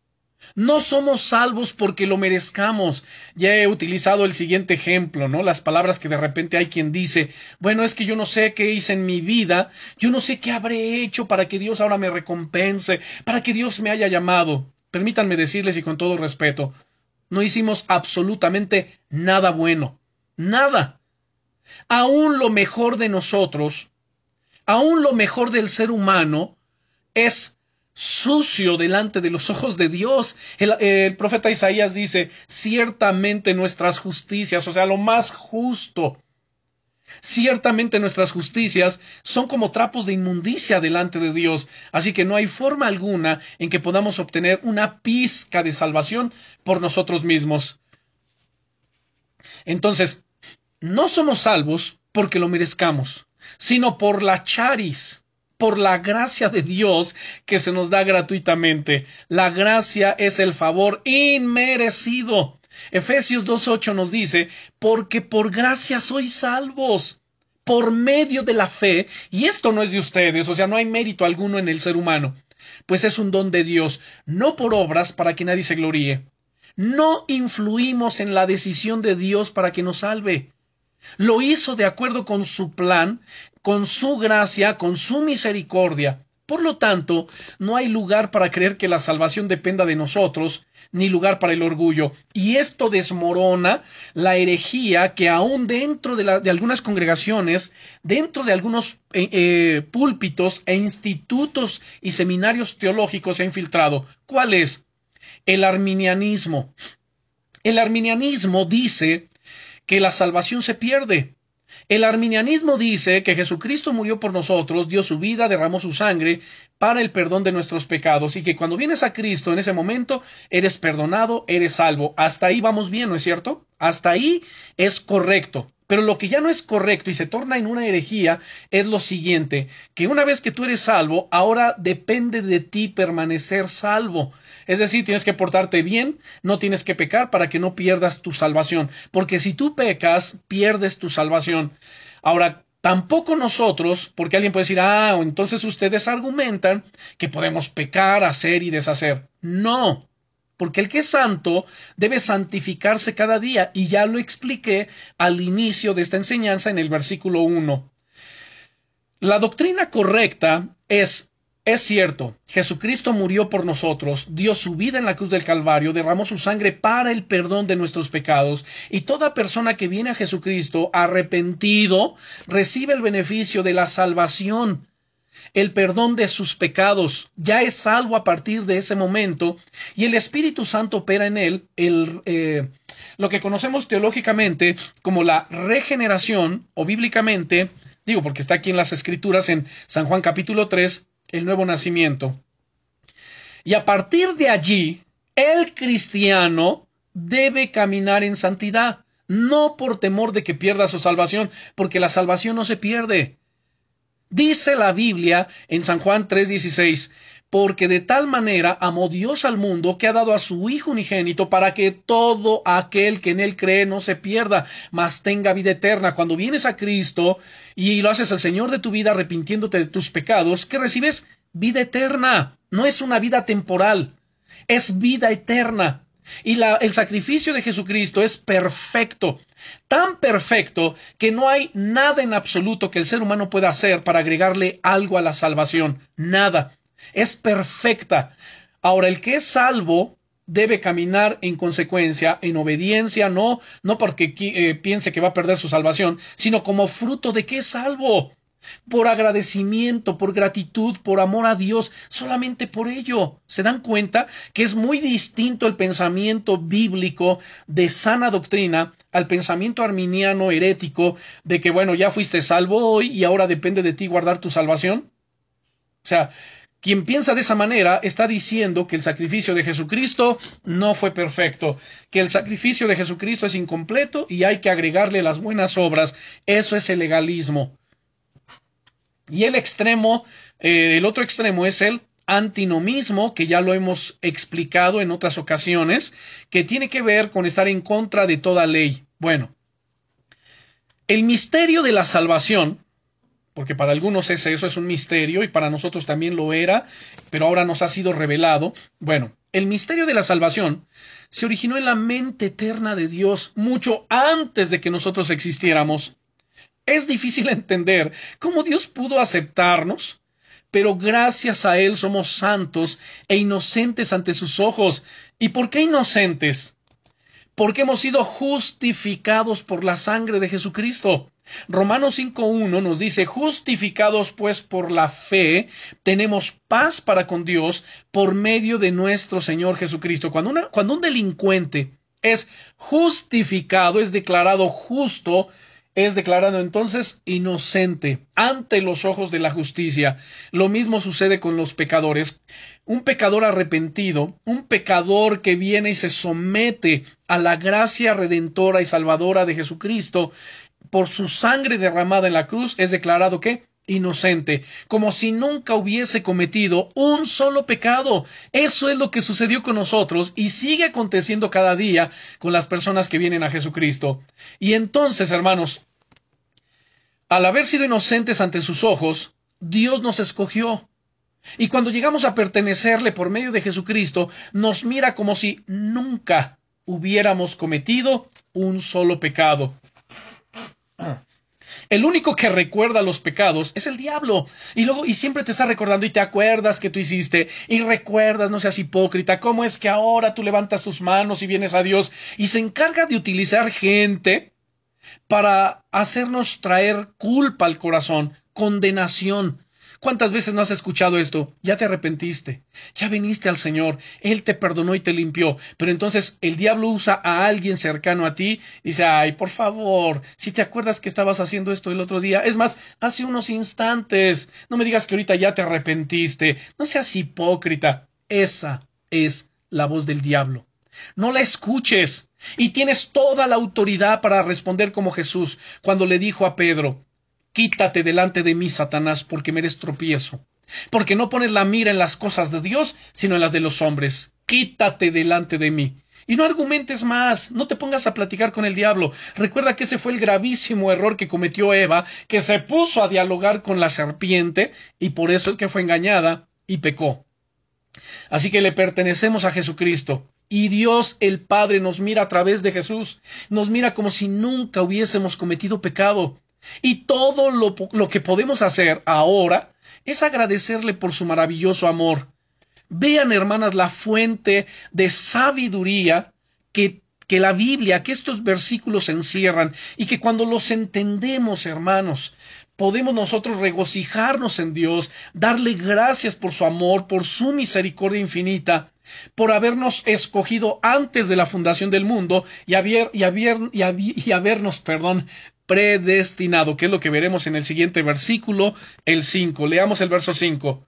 No somos salvos porque lo merezcamos. Ya he utilizado el siguiente ejemplo, ¿no? Las palabras que de repente hay quien dice, bueno, es que yo no sé qué hice en mi vida, yo no sé qué habré hecho para que Dios ahora me recompense, para que Dios me haya llamado. Permítanme decirles y con todo respeto, no hicimos absolutamente nada bueno. Nada. Aún lo mejor de nosotros, aún lo mejor del ser humano, es sucio delante de los ojos de Dios. El, profeta Isaías dice, ciertamente nuestras justicias, o sea, lo más justo, ciertamente nuestras justicias son como trapos de inmundicia delante de Dios, así que no hay forma alguna en que podamos obtener una pizca de salvación por nosotros mismos. Entonces, no somos salvos porque lo merezcamos, sino por la charis, por la gracia de Dios que se nos da gratuitamente. La gracia es el favor inmerecido. Efesios 2.8 nos dice, porque por gracia sois salvos por medio de la fe, y esto no es de ustedes, o sea, no hay mérito alguno en el ser humano, pues es un don de Dios, no por obras para que nadie se gloríe. No influimos en la decisión de Dios para que nos salve. Lo hizo de acuerdo con su plan con su gracia, con su misericordia. Por lo tanto, no hay lugar para creer que la salvación dependa de nosotros, ni lugar para el orgullo. Y esto desmorona la herejía que aún dentro de, algunas congregaciones, dentro de algunos eh, eh, púlpitos e institutos y seminarios teológicos se ha infiltrado. ¿Cuál es? El arminianismo. El arminianismo dice que la salvación se pierde. El arminianismo dice que Jesucristo murió por nosotros, dio su vida, derramó su sangre para el perdón de nuestros pecados y que cuando vienes a Cristo en ese momento eres perdonado, eres salvo. Hasta ahí vamos bien, ¿no es cierto? Hasta ahí es correcto. Pero lo que ya no es correcto y se torna en una herejía es lo siguiente, que una vez que tú eres salvo, ahora depende de ti permanecer salvo. Es decir, tienes que portarte bien, no tienes que pecar para que no pierdas tu salvación, porque si tú pecas, pierdes tu salvación. Ahora, tampoco nosotros, porque alguien puede decir, ah, entonces ustedes argumentan que podemos pecar, hacer y deshacer. No, porque el que es santo debe santificarse cada día, y ya lo expliqué al inicio de esta enseñanza en el versículo 1. La doctrina correcta es es cierto, Jesucristo murió por nosotros, dio su vida en la cruz del Calvario, derramó su sangre para el perdón de nuestros pecados, y toda persona que viene a Jesucristo arrepentido recibe el beneficio de la salvación el perdón de sus pecados, ya es salvo a partir de ese momento y el Espíritu Santo opera en él el, eh, lo que conocemos teológicamente como la regeneración o bíblicamente, digo porque está aquí en las escrituras en San Juan capítulo 3, el nuevo nacimiento. Y a partir de allí, el cristiano debe caminar en santidad, no por temor de que pierda su salvación, porque la salvación no se pierde. Dice la Biblia en San Juan 3:16, porque de tal manera amó Dios al mundo que ha dado a su Hijo unigénito para que todo aquel que en él cree no se pierda, mas tenga vida eterna. Cuando vienes a Cristo y lo haces el Señor de tu vida arrepintiéndote de tus pecados, que recibes vida eterna. No es una vida temporal, es vida eterna. Y la, el sacrificio de Jesucristo es perfecto, tan perfecto que no hay nada en absoluto que el ser humano pueda hacer para agregarle algo a la salvación. Nada. Es perfecta. Ahora, el que es salvo debe caminar en consecuencia, en obediencia, no, no porque eh, piense que va a perder su salvación, sino como fruto de que es salvo por agradecimiento, por gratitud, por amor a Dios, solamente por ello. ¿Se dan cuenta que es muy distinto el pensamiento bíblico de sana doctrina al pensamiento arminiano herético de que, bueno, ya fuiste salvo hoy y ahora depende de ti guardar tu salvación? O sea, quien piensa de esa manera está diciendo que el sacrificio de Jesucristo no fue perfecto, que el sacrificio de Jesucristo es incompleto y hay que agregarle las buenas obras. Eso es el legalismo. Y el extremo, eh, el otro extremo es el antinomismo, que ya lo hemos explicado en otras ocasiones, que tiene que ver con estar en contra de toda ley. Bueno, el misterio de la salvación porque para algunos es eso, es un misterio y para nosotros también lo era, pero ahora nos ha sido revelado. Bueno, el misterio de la salvación se originó en la mente eterna de Dios mucho antes de que nosotros existiéramos. Es difícil entender cómo Dios pudo aceptarnos, pero gracias a Él somos santos e inocentes ante sus ojos. ¿Y por qué inocentes? Porque hemos sido justificados por la sangre de Jesucristo. Romanos 5.1 nos dice, justificados pues por la fe, tenemos paz para con Dios por medio de nuestro Señor Jesucristo. Cuando, cuando un delincuente es justificado, es declarado justo, es declarado entonces inocente ante los ojos de la justicia. Lo mismo sucede con los pecadores. Un pecador arrepentido, un pecador que viene y se somete a la gracia redentora y salvadora de Jesucristo, por su sangre derramada en la cruz, es declarado que inocente, como si nunca hubiese cometido un solo pecado. Eso es lo que sucedió con nosotros y sigue aconteciendo cada día con las personas que vienen a Jesucristo. Y entonces, hermanos, al haber sido inocentes ante sus ojos, Dios nos escogió. Y cuando llegamos a pertenecerle por medio de Jesucristo, nos mira como si nunca hubiéramos cometido un solo pecado. El único que recuerda los pecados es el diablo. Y luego, y siempre te está recordando y te acuerdas que tú hiciste, y recuerdas, no seas hipócrita, cómo es que ahora tú levantas tus manos y vienes a Dios, y se encarga de utilizar gente para hacernos traer culpa al corazón, condenación, ¿Cuántas veces no has escuchado esto? Ya te arrepentiste, ya viniste al Señor, Él te perdonó y te limpió, pero entonces el diablo usa a alguien cercano a ti y dice, ay, por favor, si te acuerdas que estabas haciendo esto el otro día, es más, hace unos instantes, no me digas que ahorita ya te arrepentiste, no seas hipócrita, esa es la voz del diablo. No la escuches. Y tienes toda la autoridad para responder como Jesús cuando le dijo a Pedro, Quítate delante de mí, Satanás, porque me eres tropiezo. Porque no pones la mira en las cosas de Dios, sino en las de los hombres. Quítate delante de mí. Y no argumentes más, no te pongas a platicar con el diablo. Recuerda que ese fue el gravísimo error que cometió Eva, que se puso a dialogar con la serpiente, y por eso es que fue engañada y pecó. Así que le pertenecemos a Jesucristo. Y Dios el Padre nos mira a través de Jesús, nos mira como si nunca hubiésemos cometido pecado. Y todo lo, que podemos hacer ahora es agradecerle por su maravilloso amor. Vean, hermanas, la fuente de sabiduría que, que la Biblia, que estos versículos encierran y que cuando los entendemos, hermanos, podemos nosotros regocijarnos en Dios, darle gracias por su amor, por su misericordia infinita, por habernos escogido antes de la fundación del mundo y, haber, y, haber, y habernos, perdón, predestinado, que es lo que veremos en el siguiente versículo, el 5. Leamos el verso 5.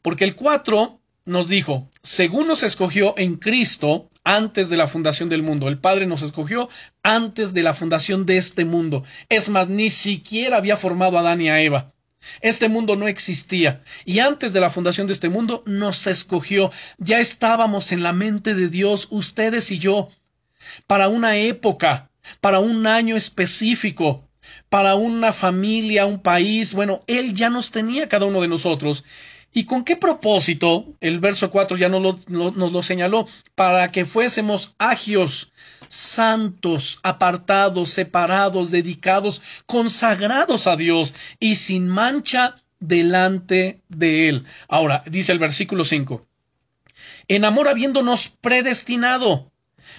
Porque el 4 nos dijo, según nos escogió en Cristo antes de la fundación del mundo, el Padre nos escogió antes de la fundación de este mundo. Es más, ni siquiera había formado a Adán y a Eva. Este mundo no existía y antes de la fundación de este mundo nos escogió. Ya estábamos en la mente de Dios, ustedes y yo, para una época para un año específico, para una familia, un país. Bueno, Él ya nos tenía cada uno de nosotros. ¿Y con qué propósito? El verso 4 ya nos lo, señaló, para que fuésemos agios, santos, apartados, separados, dedicados, consagrados a Dios y sin mancha delante de Él. Ahora, dice el versículo 5, en amor habiéndonos predestinado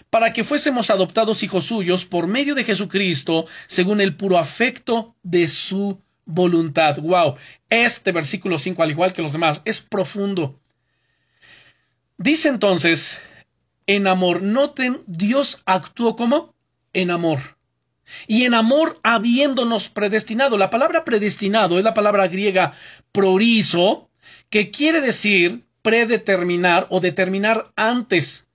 para que fuésemos adoptados hijos suyos por medio de Jesucristo, según el puro afecto de su voluntad. Wow, este versículo 5, al igual que los demás, es profundo. Dice entonces, en amor, noten, Dios actuó como en amor. Y en amor habiéndonos predestinado. La palabra predestinado es la palabra griega prorizo, que quiere decir predeterminar o determinar antes.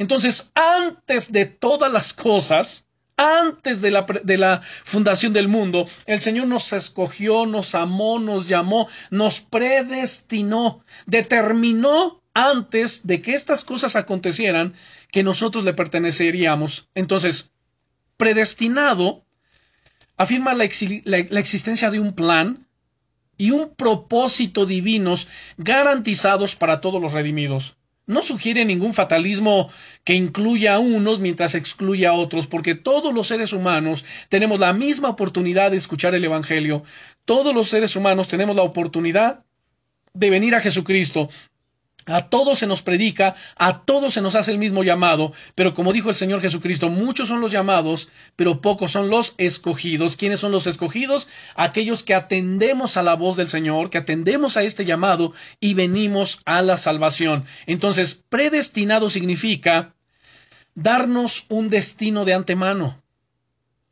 Entonces, antes de todas las cosas, antes de la, de la, fundación del mundo, el Señor nos escogió, nos amó, nos llamó, nos predestinó, determinó antes de que estas cosas acontecieran que nosotros le perteneceríamos. Entonces, predestinado afirma la, existencia de un plan y un propósito divinos garantizados para todos los redimidos. No sugiere ningún fatalismo que incluya a unos mientras excluya a otros, porque todos los seres humanos tenemos la misma oportunidad de escuchar el Evangelio. Todos los seres humanos tenemos la oportunidad de venir a Jesucristo, a todos se nos predica, a todos se nos hace el mismo llamado, pero como dijo el Señor Jesucristo, muchos son los llamados, pero pocos son los escogidos. ¿Quiénes son los escogidos? Aquellos que atendemos a la voz del Señor, que atendemos a este llamado y venimos a la salvación. Entonces, predestinado significa darnos un destino de antemano.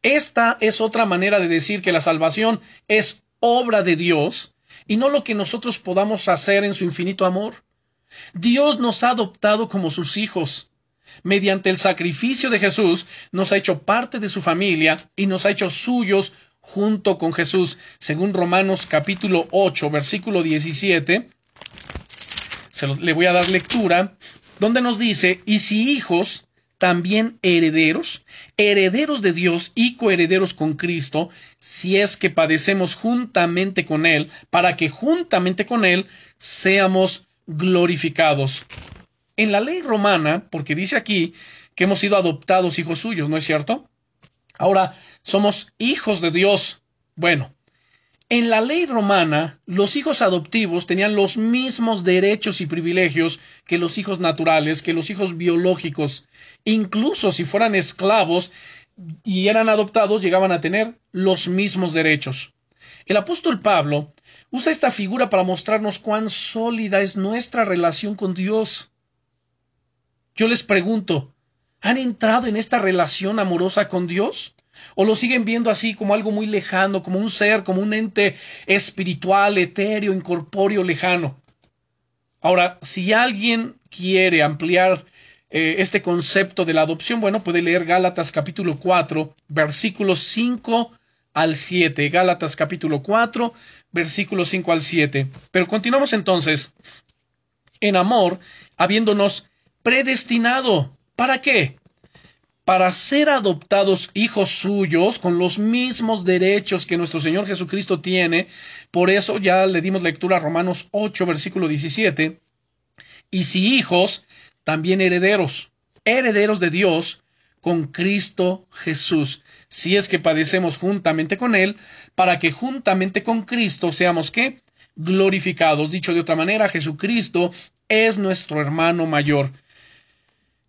Esta es otra manera de decir que la salvación es obra de Dios y no lo que nosotros podamos hacer en su infinito amor. Dios nos ha adoptado como sus hijos. Mediante el sacrificio de Jesús nos ha hecho parte de su familia y nos ha hecho suyos junto con Jesús. Según Romanos capítulo 8, versículo 17, se le voy a dar lectura, donde nos dice, y si hijos, también herederos, herederos de Dios y coherederos con Cristo, si es que padecemos juntamente con Él, para que juntamente con Él seamos glorificados. En la ley romana, porque dice aquí que hemos sido adoptados hijos suyos, ¿no es cierto? Ahora, somos hijos de Dios. Bueno, en la ley romana, los hijos adoptivos tenían los mismos derechos y privilegios que los hijos naturales, que los hijos biológicos. Incluso si fueran esclavos y eran adoptados, llegaban a tener los mismos derechos. El apóstol Pablo usa esta figura para mostrarnos cuán sólida es nuestra relación con Dios. Yo les pregunto, ¿han entrado en esta relación amorosa con Dios? ¿O lo siguen viendo así como algo muy lejano, como un ser, como un ente espiritual, etéreo, incorpóreo, lejano? Ahora, si alguien quiere ampliar eh, este concepto de la adopción, bueno, puede leer Gálatas capítulo 4, versículos 5 al 7. Gálatas capítulo 4, versículos 5 al 7. Pero continuamos entonces. En amor, habiéndonos predestinado. ¿Para qué? Para ser adoptados hijos suyos con los mismos derechos que nuestro Señor Jesucristo tiene. Por eso ya le dimos lectura a Romanos 8, versículo 17. Y si hijos, también herederos, herederos de Dios con Cristo Jesús si es que padecemos juntamente con Él, para que juntamente con Cristo seamos qué? Glorificados. Dicho de otra manera, Jesucristo es nuestro hermano mayor.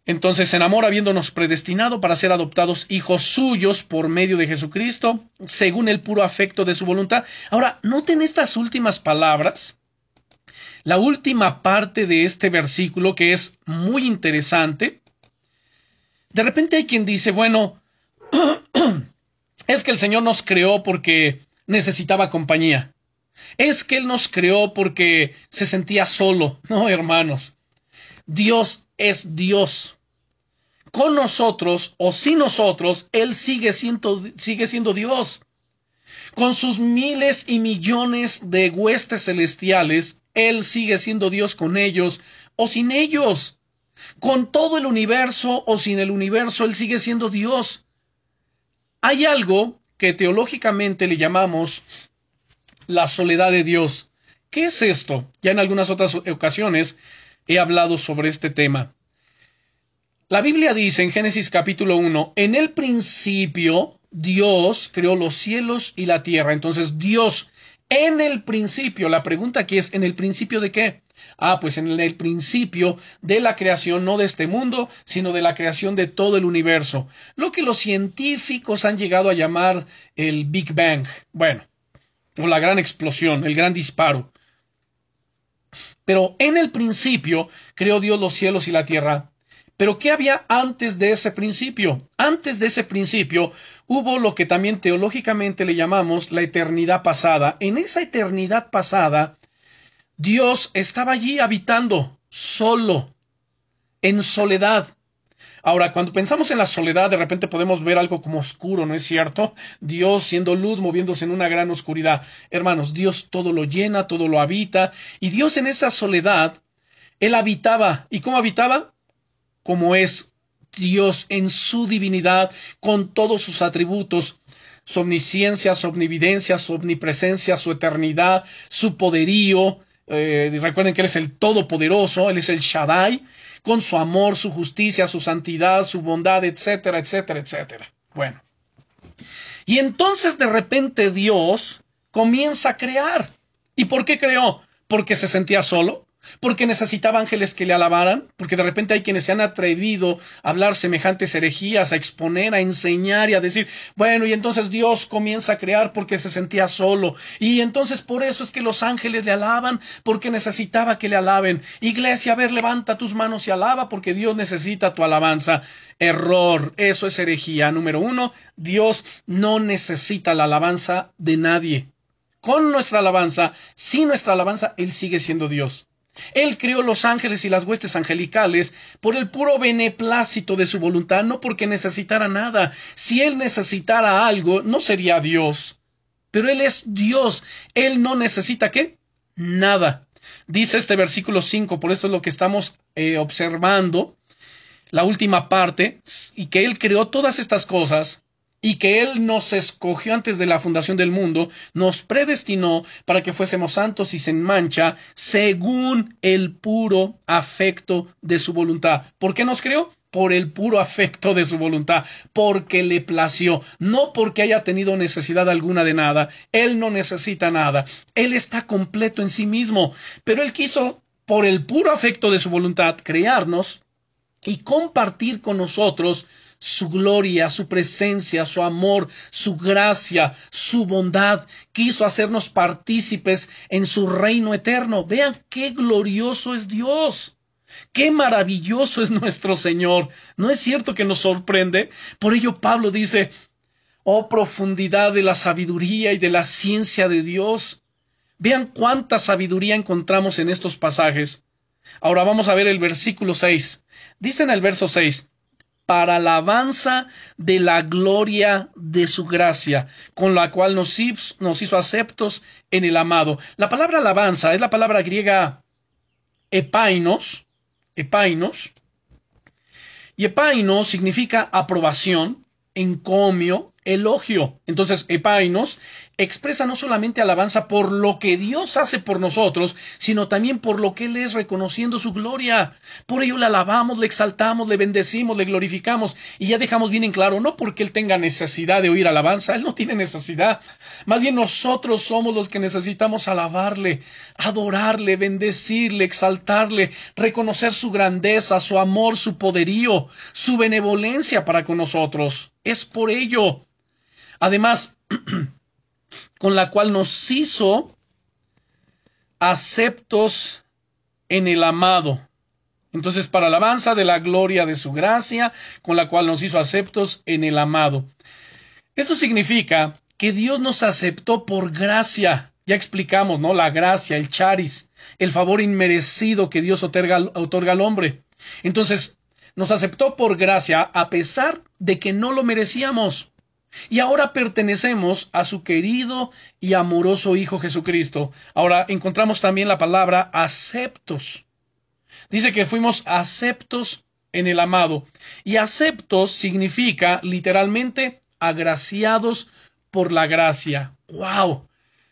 Entonces, en amor, habiéndonos predestinado para ser adoptados hijos suyos por medio de Jesucristo, según el puro afecto de su voluntad. Ahora, noten estas últimas palabras. La última parte de este versículo, que es muy interesante. De repente hay quien dice, bueno, es que el Señor nos creó porque necesitaba compañía. Es que Él nos creó porque se sentía solo. No, hermanos. Dios es Dios. Con nosotros o sin nosotros, Él sigue siendo, sigue siendo Dios. Con sus miles y millones de huestes celestiales, Él sigue siendo Dios con ellos o sin ellos. Con todo el universo o sin el universo, Él sigue siendo Dios. Hay algo que teológicamente le llamamos la soledad de Dios. ¿Qué es esto? Ya en algunas otras ocasiones he hablado sobre este tema. La Biblia dice en Génesis capítulo 1, en el principio Dios creó los cielos y la tierra. Entonces Dios en el principio, la pregunta aquí es, ¿en el principio de qué? Ah, pues en el principio de la creación, no de este mundo, sino de la creación de todo el universo. Lo que los científicos han llegado a llamar el Big Bang. Bueno, o la gran explosión, el gran disparo. Pero en el principio creó Dios los cielos y la tierra. Pero ¿qué había antes de ese principio? Antes de ese principio hubo lo que también teológicamente le llamamos la eternidad pasada. En esa eternidad pasada Dios estaba allí habitando solo, en soledad. Ahora, cuando pensamos en la soledad, de repente podemos ver algo como oscuro, ¿no es cierto? Dios siendo luz, moviéndose en una gran oscuridad. Hermanos, Dios todo lo llena, todo lo habita, y Dios en esa soledad, Él habitaba. ¿Y cómo habitaba? Como es Dios en su divinidad, con todos sus atributos. su omnisciencia, su omnividencia, su omnipresencia, su eternidad, su poderío. Eh, recuerden que Él es el Todopoderoso, Él es el Shaddai, con su amor, su justicia, su santidad, su bondad, etcétera, etcétera, etcétera. Bueno. Y entonces de repente Dios comienza a crear. ¿Y por qué creó? ¿Porque se sentía solo? Porque necesitaba ángeles que le alabaran, porque de repente hay quienes se han atrevido a hablar semejantes herejías, a exponer, a enseñar y a decir, bueno, y entonces Dios comienza a crear porque se sentía solo, y entonces por eso es que los ángeles le alaban, porque necesitaba que le alaben. Iglesia, a ver, levanta tus manos y alaba, porque Dios necesita tu alabanza. Error, eso es herejía. Número uno, Dios no necesita la alabanza de nadie. Con nuestra alabanza, sin nuestra alabanza, Él sigue siendo Dios. Él creó los ángeles y las huestes angelicales por el puro beneplácito de su voluntad, no porque necesitara nada. Si Él necesitara algo, no sería Dios. Pero Él es Dios. Él no necesita qué? Nada. Dice este versículo 5, por esto es lo que estamos eh, observando, la última parte, y que Él creó todas estas cosas y que Él nos escogió antes de la fundación del mundo, nos predestinó para que fuésemos santos y sin mancha, según el puro afecto de su voluntad. ¿Por qué nos creó? Por el puro afecto de su voluntad, porque le plació, no porque haya tenido necesidad alguna de nada. Él no necesita nada. Él está completo en sí mismo, pero Él quiso, por el puro afecto de su voluntad, crearnos y compartir con nosotros su gloria, su presencia, su amor, su gracia, su bondad. Quiso hacernos partícipes en su reino eterno. Vean qué glorioso es Dios. Qué maravilloso es nuestro Señor. ¿No es cierto que nos sorprende? Por ello Pablo dice, oh profundidad de la sabiduría y de la ciencia de Dios. Vean cuánta sabiduría encontramos en estos pasajes. Ahora vamos a ver el versículo 6. Dice en el verso 6, para alabanza de la gloria de su gracia, con la cual nos hizo, nos hizo aceptos en el amado. La palabra alabanza es la palabra griega epainos, epainos, y epainos significa aprobación, encomio, elogio. Entonces, epainos expresa no solamente alabanza por lo que Dios hace por nosotros, sino también por lo que Él es reconociendo su gloria. Por ello le alabamos, le exaltamos, le bendecimos, le glorificamos y ya dejamos bien en claro, no porque Él tenga necesidad de oír alabanza, Él no tiene necesidad. Más bien nosotros somos los que necesitamos alabarle, adorarle, bendecirle, exaltarle, reconocer su grandeza, su amor, su poderío, su benevolencia para con nosotros. Es por ello. Además, con la cual nos hizo aceptos en el amado. Entonces, para alabanza de la gloria de su gracia, con la cual nos hizo aceptos en el amado. Esto significa que Dios nos aceptó por gracia. Ya explicamos, ¿no? La gracia, el charis, el favor inmerecido que Dios otorga, al hombre. Entonces, nos aceptó por gracia a pesar de que no lo merecíamos. Y ahora pertenecemos a su querido y amoroso Hijo Jesucristo. Ahora encontramos también la palabra aceptos. Dice que fuimos aceptos en el amado. Y aceptos significa literalmente agraciados por la gracia. ¡Wow!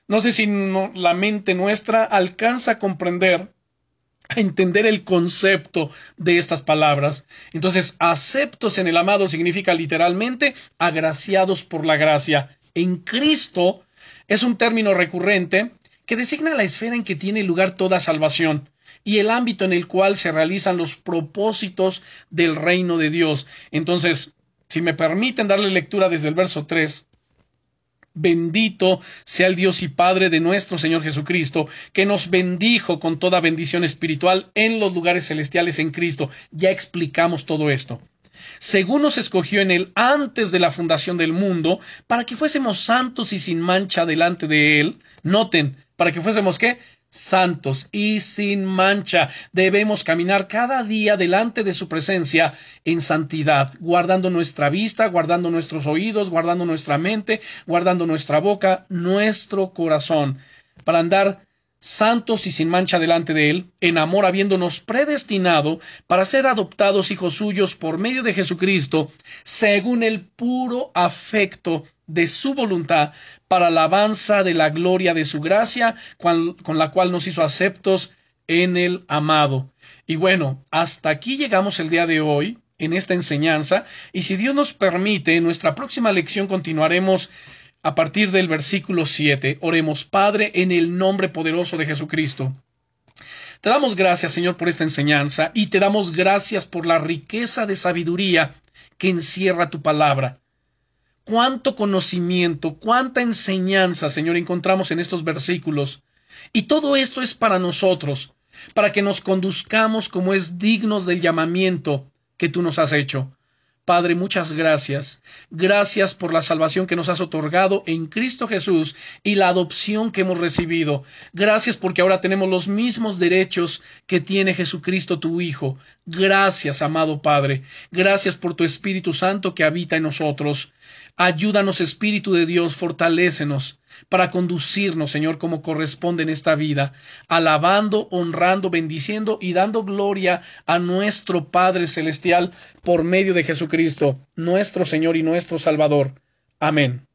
No sé si la mente nuestra alcanza a comprender a entender el concepto de estas palabras. Entonces, aceptos en el amado significa literalmente agraciados por la gracia. En Cristo es un término recurrente que designa la esfera en que tiene lugar toda salvación y el ámbito en el cual se realizan los propósitos del reino de Dios. Entonces, si me permiten darle lectura desde el verso 3, Bendito sea el Dios y Padre de nuestro Señor Jesucristo, que nos bendijo con toda bendición espiritual en los lugares celestiales en Cristo. Ya explicamos todo esto. Según nos escogió en él antes de la fundación del mundo, para que fuésemos santos y sin mancha delante de él. Noten, para que fuésemos qué? Santos y sin mancha. Debemos caminar cada día delante de su presencia en santidad, guardando nuestra vista, guardando nuestros oídos, guardando nuestra mente, guardando nuestra boca, nuestro corazón, para andar santos y sin mancha delante de Él, en amor habiéndonos predestinado para ser adoptados hijos suyos por medio de Jesucristo, según el puro afecto de su voluntad, para alabanza de la gloria de su gracia, con la cual nos hizo aceptos en el amado. Y bueno, hasta aquí llegamos el día de hoy en esta enseñanza, y si Dios nos permite, en nuestra próxima lección continuaremos a partir del versículo 7. Oremos, Padre, en el nombre poderoso de Jesucristo. Te damos gracias, Señor, por esta enseñanza y te damos gracias por la riqueza de sabiduría que encierra tu palabra. Cuánto conocimiento, cuánta enseñanza, Señor, encontramos en estos versículos. Y todo esto es para nosotros, para que nos conduzcamos como es dignos del llamamiento que tú nos has hecho. Padre, muchas gracias. Gracias por la salvación que nos has otorgado en Cristo Jesús y la adopción que hemos recibido. Gracias porque ahora tenemos los mismos derechos que tiene Jesucristo tu Hijo. Gracias, amado Padre. Gracias por tu Espíritu Santo que habita en nosotros. Ayúdanos, Espíritu de Dios, fortalécenos para conducirnos, Señor, como corresponde en esta vida, alabando, honrando, bendiciendo y dando gloria a nuestro Padre Celestial por medio de Jesucristo, nuestro Señor y nuestro Salvador. Amén.